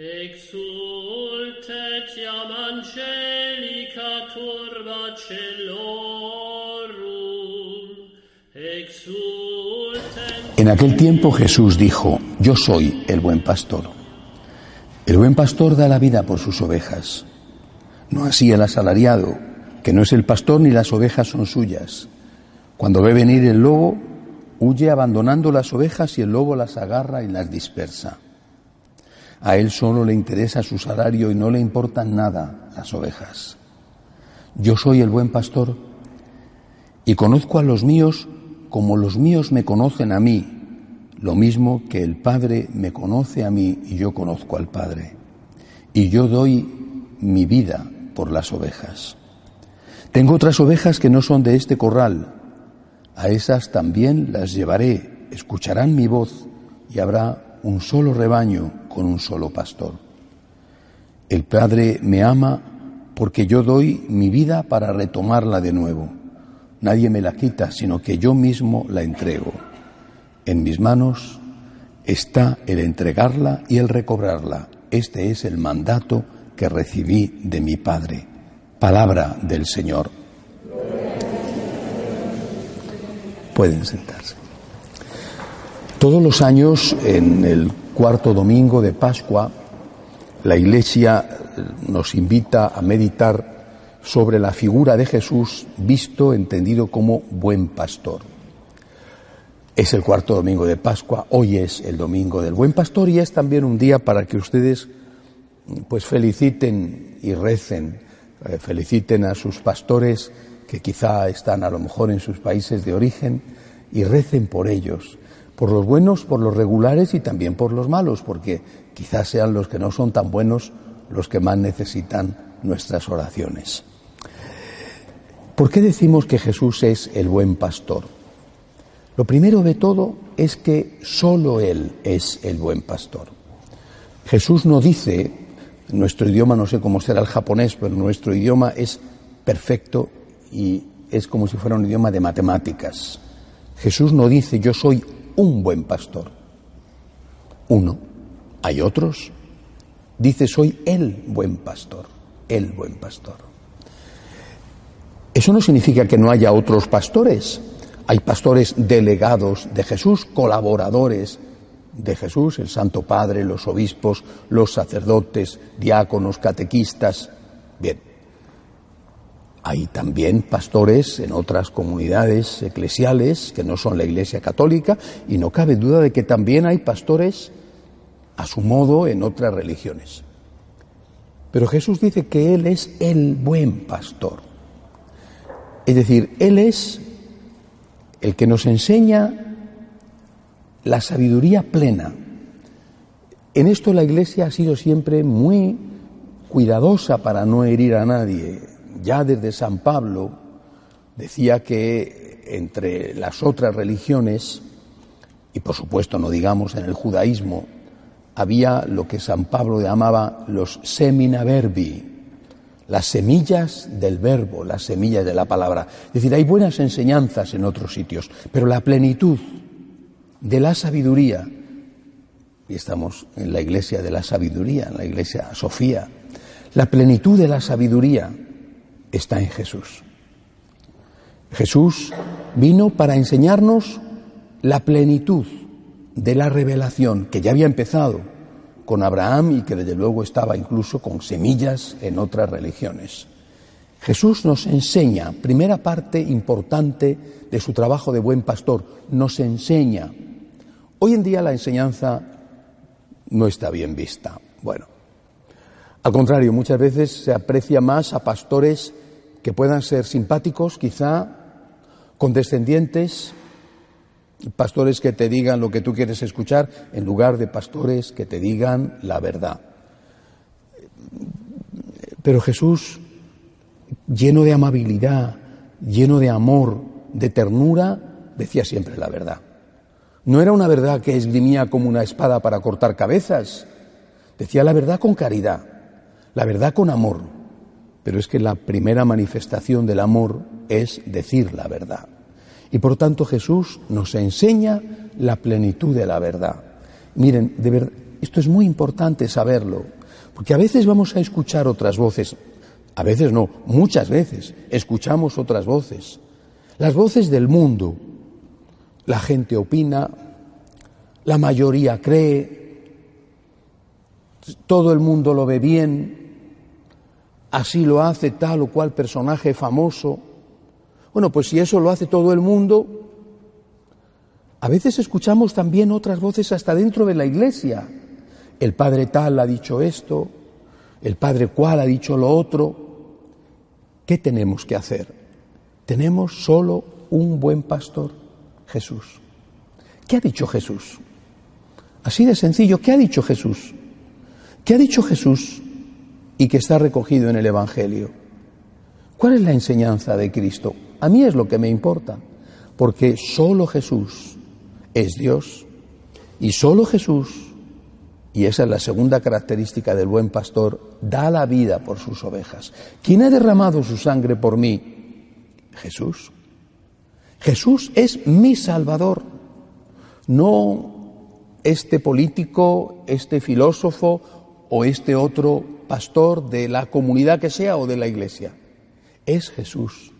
Exultet iam angelica turba celorum. En aquel tiempo Jesús dijo, Yo soy el buen pastor. El buen pastor da la vida por sus ovejas. No así el asalariado, que no es el pastor ni las ovejas son suyas. Cuando ve venir el lobo, huye abandonando las ovejas y el lobo las agarra y las dispersa. A él solo le interesa su salario y no le importan nada las ovejas. Yo soy el buen pastor y conozco a los míos como los míos me conocen a mí, lo mismo que el Padre me conoce a mí y yo conozco al Padre. Y yo doy mi vida por las ovejas. Tengo otras ovejas que no son de este corral. A esas también las llevaré, escucharán mi voz y habrá un solo rebaño con un solo pastor. El Padre me ama porque yo doy mi vida para retomarla de nuevo. Nadie me la quita, sino que yo mismo la entrego. En mis manos está el entregarla y el recobrarla. Este es el mandato que recibí de mi Padre. Palabra del Señor. Pueden sentarse. Todos los años, en el cuarto domingo de Pascua, la Iglesia nos invita a meditar sobre la figura de Jesús visto, entendido como buen pastor. Es el cuarto domingo de Pascua, hoy es el domingo del buen pastor y es también un día para que ustedes pues feliciten y recen, eh, feliciten a sus pastores que quizá están a lo mejor en sus países de origen y recen por ellos, por los buenos, por los regulares y también por los malos, porque quizás sean los que no son tan buenos los que más necesitan nuestras oraciones. ¿Por qué decimos que Jesús es el buen pastor? Lo primero de todo es que solo Él es el buen pastor. Jesús no dice, nuestro idioma no sé cómo será el japonés, pero nuestro idioma es perfecto y es como si fuera un idioma de matemáticas. Jesús no dice yo soy un buen pastor. Uno. Hay otros. Dice soy el buen pastor. El buen pastor. Eso no significa que no haya otros pastores. Hay pastores delegados de Jesús, colaboradores de Jesús, el Santo Padre, los obispos, los sacerdotes, diáconos, catequistas. Bien, hay también pastores en otras comunidades eclesiales que no son la Iglesia Católica y no cabe duda de que también hay pastores a su modo en otras religiones. Pero Jesús dice que Él es el buen pastor. Es decir, Él es el que nos enseña la sabiduría plena. En esto la Iglesia ha sido siempre muy cuidadosa para no herir a nadie. Ya desde San Pablo decía que entre las otras religiones, y por supuesto no digamos en el judaísmo, había lo que San Pablo llamaba los semina verbi, las semillas del verbo, las semillas de la palabra. Es decir, hay buenas enseñanzas en otros sitios, pero la plenitud de la sabiduría, y estamos en la iglesia de la sabiduría, en la iglesia Sofía, la plenitud de la sabiduría está en Jesús. Jesús vino para enseñarnos la plenitud de la revelación que ya había empezado con Abraham y que desde luego estaba incluso con semillas en otras religiones. Jesús nos enseña, primera parte importante de su trabajo de buen pastor, nos enseña. Hoy en día la enseñanza no está bien vista. Bueno, al contrario, muchas veces se aprecia más a pastores que puedan ser simpáticos, quizá condescendientes, pastores que te digan lo que tú quieres escuchar, en lugar de pastores que te digan la verdad. Pero Jesús, lleno de amabilidad, lleno de amor, de ternura, decía siempre la verdad. No era una verdad que esgrimía como una espada para cortar cabezas, decía la verdad con caridad, la verdad con amor. Pero es que la primera manifestación del amor es decir la verdad. Y por tanto Jesús nos enseña la plenitud de la verdad. Miren, de esto es muy importante saberlo, porque a veces vamos a escuchar otras voces, a veces no, muchas veces escuchamos otras voces, las voces del mundo. La gente opina, la mayoría cree, todo el mundo lo ve bien, así lo hace tal o cual personaje famoso. Bueno, pues si eso lo hace todo el mundo, a veces escuchamos también otras voces hasta dentro de la iglesia. El padre tal ha dicho esto, el padre cual ha dicho lo otro. ¿Qué tenemos que hacer? Tenemos solo un buen pastor, Jesús. ¿Qué ha dicho Jesús? Así de sencillo, ¿qué ha dicho Jesús? ¿Qué ha dicho Jesús y que está recogido en el Evangelio? ¿Cuál es la enseñanza de Cristo? A mí es lo que me importa, porque solo Jesús es Dios y solo Jesús, y esa es la segunda característica del buen pastor, da la vida por sus ovejas. ¿Quién ha derramado su sangre por mí? Jesús. Jesús es mi Salvador, no este político, este filósofo o este otro pastor de la comunidad que sea o de la iglesia. Es Jesús.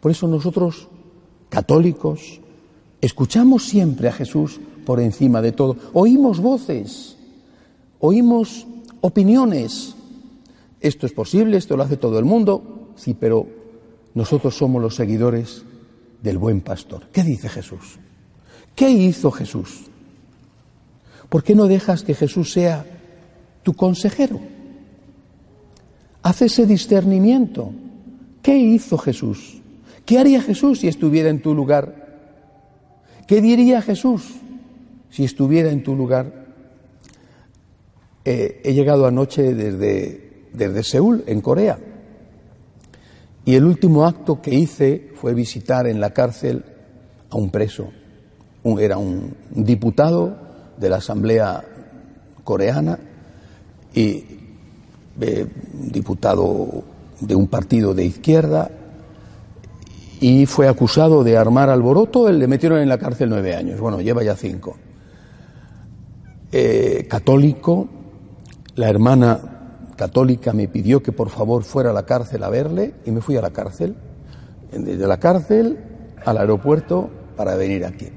Por eso nosotros, católicos, escuchamos siempre a Jesús por encima de todo. Oímos voces, oímos opiniones. Esto es posible, esto lo hace todo el mundo, sí, pero nosotros somos los seguidores del buen pastor. ¿Qué dice Jesús? ¿Qué hizo Jesús? ¿Por qué no dejas que Jesús sea tu consejero? Haz ese discernimiento. ¿Qué hizo Jesús? ¿Qué haría Jesús si estuviera en tu lugar? ¿Qué diría Jesús si estuviera en tu lugar? Eh, he llegado anoche desde, desde Seúl, en Corea, y el último acto que hice fue visitar en la cárcel a un preso. era un diputado de la Asamblea coreana y eh, diputado de un partido de izquierda y fue acusado de armar alboroto, le metieron en la cárcel nueve años, bueno, lleva ya cinco. Eh, católico, la hermana católica me pidió que por favor fuera a la cárcel a verle y me fui a la cárcel, desde la cárcel al aeropuerto para venir aquí.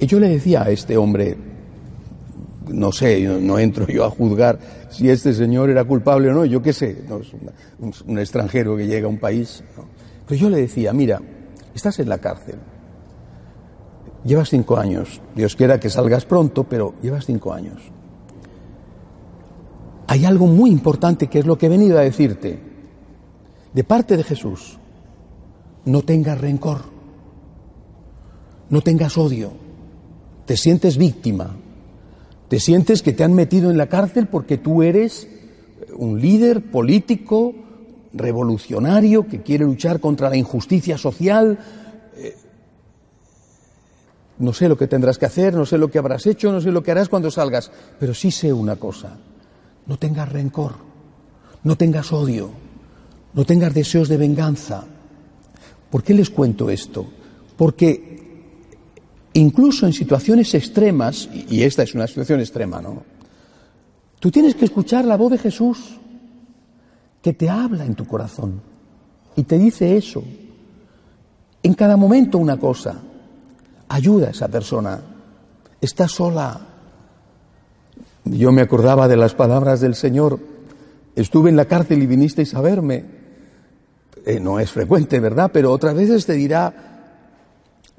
Y yo le decía a este hombre, no sé, no entro yo a juzgar si este señor era culpable o no, yo qué sé, no, es un, extranjero que llega a un país. Pero yo le decía, mira, estás en la cárcel, llevas cinco años, Dios quiera que salgas pronto, pero llevas cinco años. Hay algo muy importante que es lo que he venido a decirte, de parte de Jesús, no tengas rencor, no tengas odio, te sientes víctima, te sientes que te han metido en la cárcel porque tú eres un líder político, revolucionario, que quiere luchar contra la injusticia social. Eh, no sé lo que tendrás que hacer, no sé lo que habrás hecho, no sé lo que harás cuando salgas, pero sí sé una cosa, no tengas rencor, no tengas odio, no tengas deseos de venganza. ¿Por qué les cuento esto? Porque incluso en situaciones extremas, y esta es una situación extrema, ¿no? Tú tienes que escuchar la voz de Jesús que te habla en tu corazón y te dice eso. En cada momento una cosa. Ayuda a esa persona. Está sola. Yo me acordaba de las palabras del Señor. Estuve en la cárcel y vinisteis a verme. Eh, no es frecuente, ¿verdad? Pero otras veces te dirá,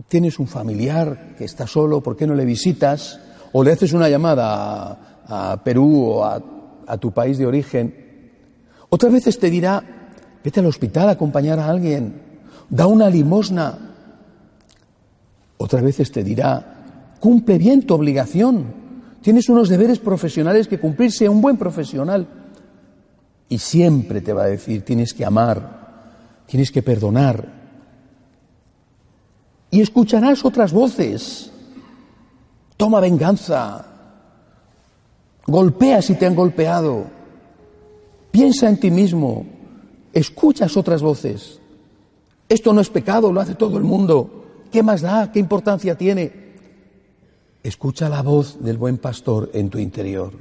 tienes un familiar que está solo, ¿por qué no le visitas? O le haces una llamada a, Perú o a, tu país de origen. Otras veces te dirá, vete al hospital a acompañar a alguien, da una limosna. Otras veces te dirá, cumple bien tu obligación, tienes unos deberes profesionales que cumplir, sea un buen profesional. Y siempre te va a decir, tienes que amar, tienes que perdonar. Y escucharás otras voces. Toma venganza. Golpea si te han golpeado. Piensa en ti mismo. Escuchas otras voces. Esto no es pecado, lo hace todo el mundo. ¿Qué más da? ¿Qué importancia tiene? Escucha la voz del buen pastor en tu interior.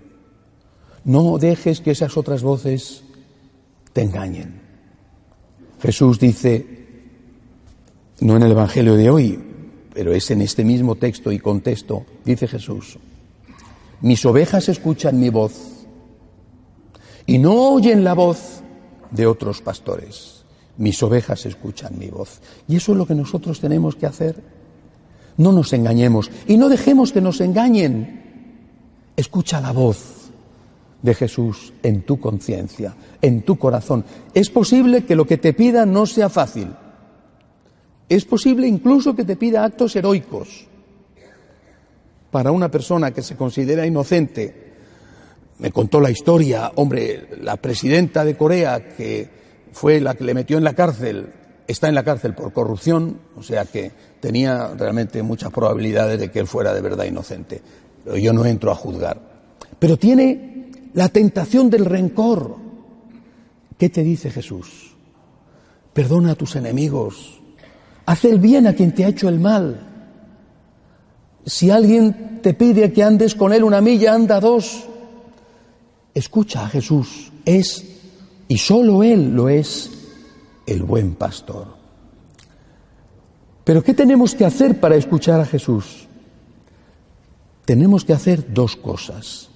No dejes que esas otras voces te engañen. Jesús dice, no en el Evangelio de hoy, pero es en este mismo texto y contexto, dice Jesús, mis ovejas escuchan mi voz y no oyen la voz de otros pastores. Mis ovejas escuchan mi voz. Y eso es lo que nosotros tenemos que hacer. No nos engañemos y no dejemos que nos engañen. Escucha la voz de Jesús en tu conciencia, en tu corazón. Es posible que lo que te pida no sea fácil. Es posible incluso que te pida actos heroicos. Para una persona que se considera inocente, me contó la historia, hombre, la presidenta de Corea, que fue la que le metió en la cárcel, está en la cárcel por corrupción, o sea que tenía realmente muchas probabilidades de que él fuera de verdad inocente. Pero yo no entro a juzgar. Pero tiene la tentación del rencor. ¿Qué te dice Jesús? Perdona a tus enemigos. Haz el bien a quien te ha hecho el mal. Si alguien te pide que andes con él una milla, anda dos. Escucha a Jesús. Es, y solo Él lo es, el buen pastor. Pero ¿qué tenemos que hacer para escuchar a Jesús? Tenemos que hacer dos cosas.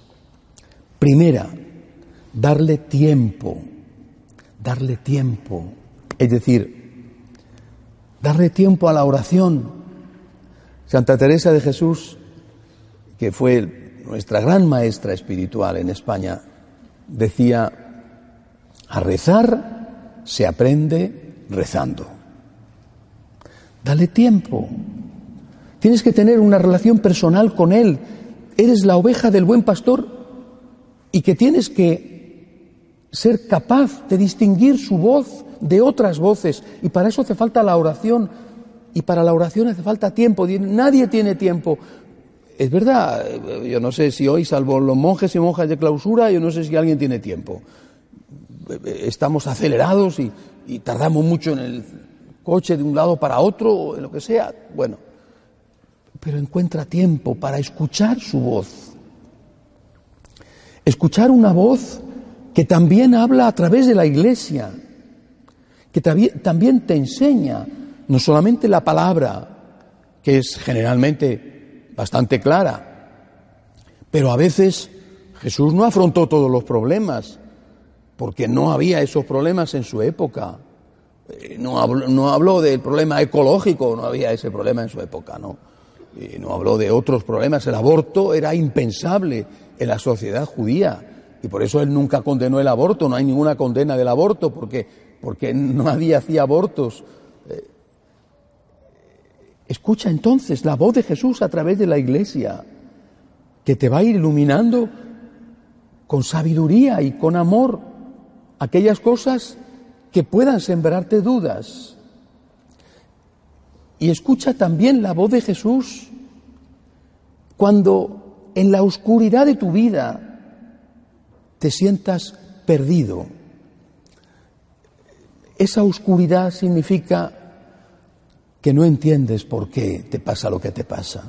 Primera, darle tiempo, darle tiempo, es decir, darle tiempo a la oración. Santa Teresa de Jesús, que fue nuestra gran maestra espiritual en España, decía, a rezar se aprende rezando. Dale tiempo. Tienes que tener una relación personal con Él. Eres la oveja del buen pastor y que tienes que ser capaz de distinguir su voz de otras voces. Y para eso hace falta la oración. Y para la oración hace falta tiempo. Nadie tiene tiempo. Es verdad, yo no sé si hoy, salvo los monjes y monjas de clausura, yo no sé si alguien tiene tiempo. Estamos acelerados y, y tardamos mucho en el coche de un lado para otro, o en lo que sea. Bueno, pero encuentra tiempo para escuchar su voz. Escuchar una voz que también habla a través de la iglesia, que también te enseña no solamente la palabra, que es generalmente bastante clara, pero a veces Jesús no afrontó todos los problemas, porque no había esos problemas en su época. Eh, no habló, no habló del problema ecológico, no había ese problema en su época, ¿no? Y no habló de otros problemas. El aborto era impensable en la sociedad judía y por eso él nunca condenó el aborto. No hay ninguna condena del aborto porque, porque nadie hacía abortos. Eh, escucha entonces la voz de Jesús a través de la iglesia, que te va a ir iluminando con sabiduría y con amor aquellas cosas que puedan sembrarte dudas. Y escucha también la voz de Jesús cuando en la oscuridad de tu vida te sientas perdido. Esa oscuridad significa que no entiendes por qué te pasa lo que te pasa.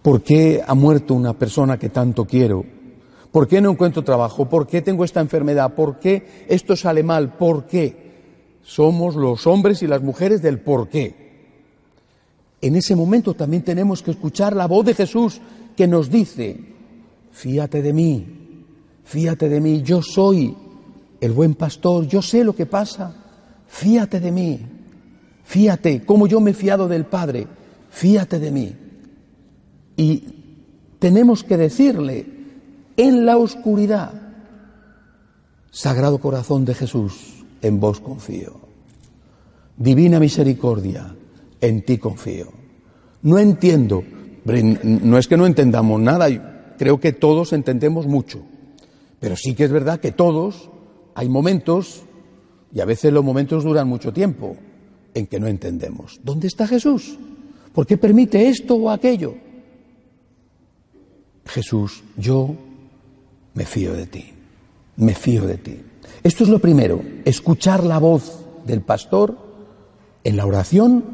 ¿Por qué ha muerto una persona que tanto quiero? ¿Por qué no encuentro trabajo? ¿Por qué tengo esta enfermedad? ¿Por qué esto sale mal? ¿Por qué? Somos los hombres y las mujeres del por qué. En ese momento también tenemos que escuchar la voz de Jesús que nos dice, fíate de mí, fíate de mí, yo soy el buen pastor, yo sé lo que pasa, fíate de mí, fíate como yo me he fiado del Padre, fíate de mí. Y tenemos que decirle, en la oscuridad. Sagrado corazón de Jesús, en vos confío. Divina misericordia, en ti confío. No entiendo, no es que no entendamos nada, creo que todos entendemos mucho, pero sí que es verdad que todos hay momentos, y a veces los momentos duran mucho tiempo, en que no entendemos. ¿Dónde está Jesús? ¿Por qué permite esto o aquello? Jesús, yo me fío de ti, me fío de ti. Esto es lo primero, escuchar la voz del pastor en la oración,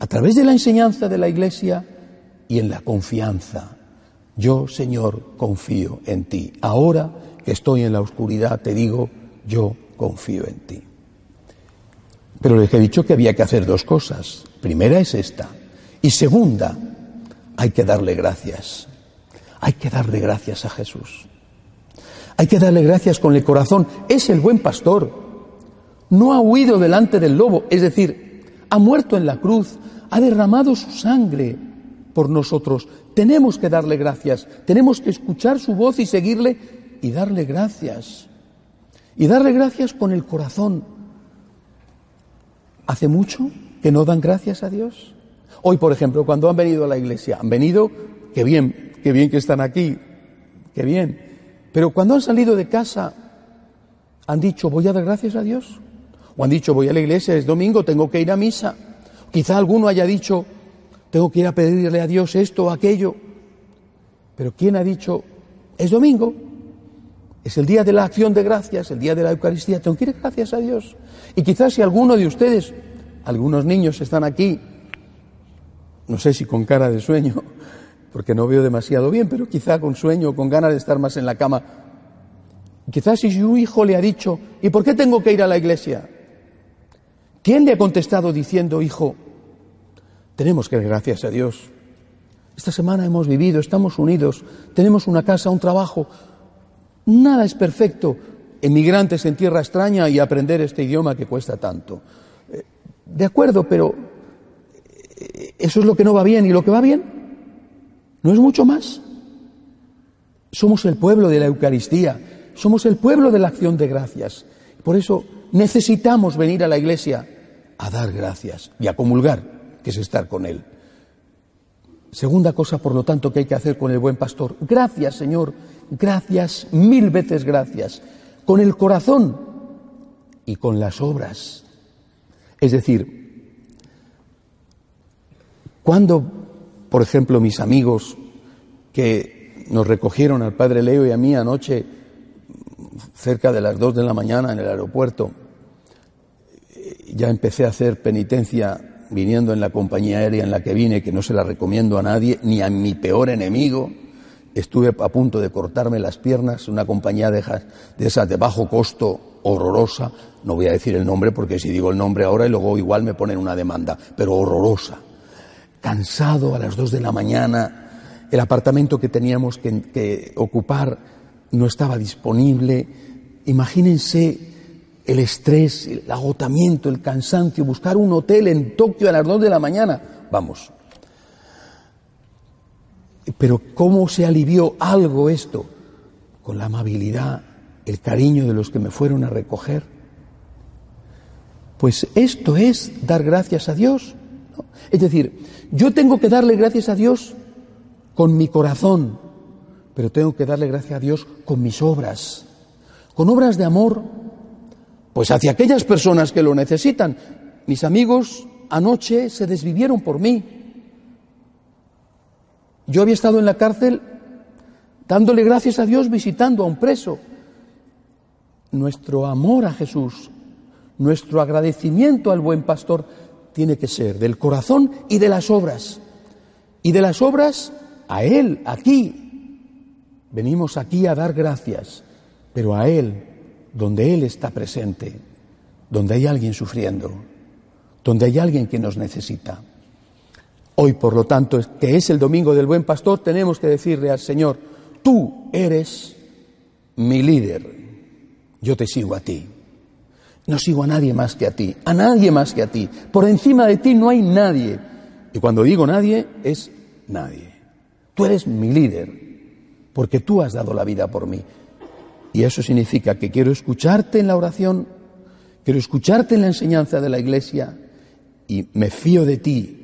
a través de la enseñanza de la iglesia y en la confianza. Yo, Señor, confío en ti. Ahora que estoy en la oscuridad, te digo, yo confío en ti. Pero les he dicho que había que hacer dos cosas. Primera es esta. Y segunda, hay que darle gracias. Hay que darle gracias a Jesús. Hay que darle gracias con el corazón. Es el buen pastor. No ha huido delante del lobo, es decir, ha muerto en la cruz, ha derramado su sangre por nosotros. Tenemos que darle gracias, tenemos que escuchar su voz y seguirle y darle gracias. Y darle gracias con el corazón. ¿Hace mucho que no dan gracias a Dios? Hoy, por ejemplo, cuando han venido a la iglesia, han venido, qué bien, qué bien que están aquí, qué bien. Pero cuando han salido de casa, han dicho, voy a dar gracias a Dios. O han dicho, voy a la iglesia, es domingo, tengo que ir a misa. Quizá alguno haya dicho, tengo que ir a pedirle a Dios esto o aquello. Pero ¿quién ha dicho, es domingo? Es el día de la acción de gracias, el día de la Eucaristía. Tengo que ir gracias a Dios. Y quizás si alguno de ustedes, algunos niños están aquí, no sé si con cara de sueño, porque no veo demasiado bien, pero quizá con sueño con ganas de estar más en la cama. Quizás si su hijo le ha dicho, ¿y por qué tengo que ir a la iglesia? ¿Quién le ha contestado diciendo, hijo, tenemos que dar gracias a Dios? Esta semana hemos vivido, estamos unidos, tenemos una casa, un trabajo, Nada es perfecto. Emigrantes en tierra extraña y aprender este idioma que cuesta tanto. Eh, de acuerdo, pero eh, eso es lo que no va bien. ¿Y lo que va bien? ¿No es mucho más? Somos el pueblo de la Eucaristía, somos el pueblo de la acción de gracias. Por eso necesitamos venir a la iglesia a dar gracias y a comulgar, que es estar con Él. Segunda cosa, por lo tanto, que hay que hacer con el buen pastor. Gracias, Señor, gracias, mil veces gracias, con el corazón y con las obras. Es decir, cuando, por ejemplo, mis amigos que nos recogieron al padre Leo y a mí anoche cerca de las dos de la mañana en el aeropuerto, ya empecé a hacer penitencia viniendo en la compañía aérea en la que vine, que no se la recomiendo a nadie, ni a mi peor enemigo, Estuve a punto de cortarme las piernas, una compañía de, esas de bajo costo, horrorosa, no voy a decir el nombre porque si digo el nombre ahora y luego igual me ponen una demanda, pero horrorosa. Cansado a las dos de la mañana, el apartamento que teníamos que, que ocupar no estaba disponible. Imagínense el estrés, el agotamiento, el cansancio, buscar un hotel en Tokio a las dos de la mañana. Vamos, pero ¿cómo se alivió algo esto? Con la amabilidad, el cariño de los que me fueron a recoger. Pues esto es dar gracias a Dios. Es decir, yo tengo que darle gracias a Dios con mi corazón, pero tengo que darle gracias a Dios con mis obras, con obras de amor, pues hacia aquellas personas que lo necesitan. Mis amigos anoche se desvivieron por mí, yo había estado en la cárcel dándole gracias a Dios visitando a un preso. Nuestro amor a Jesús, nuestro agradecimiento al buen pastor tiene que ser del corazón y de las obras. Y de las obras a Él, aquí. Venimos aquí a dar gracias, pero a Él, donde Él está presente, donde hay alguien sufriendo, donde hay alguien que nos necesita. Hoy, por lo tanto, que es el domingo del buen pastor, tenemos que decirle al Señor, tú eres mi líder, yo te sigo a ti. No sigo a nadie más que a ti, a nadie más que a ti. Por encima de ti no hay nadie. Y cuando digo nadie, es nadie. Tú eres mi líder, porque tú has dado la vida por mí. Y eso significa que quiero escucharte en la oración, quiero escucharte en la enseñanza de la iglesia y me fío de ti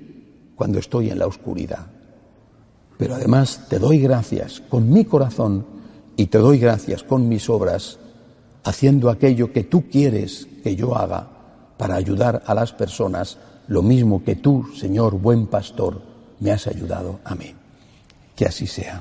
cuando estoy en la oscuridad. Pero además te doy gracias con mi corazón y te doy gracias con mis obras haciendo aquello que tú quieres que yo haga para ayudar a las personas, lo mismo que tú, Señor buen pastor, me has ayudado a mí. Que así sea.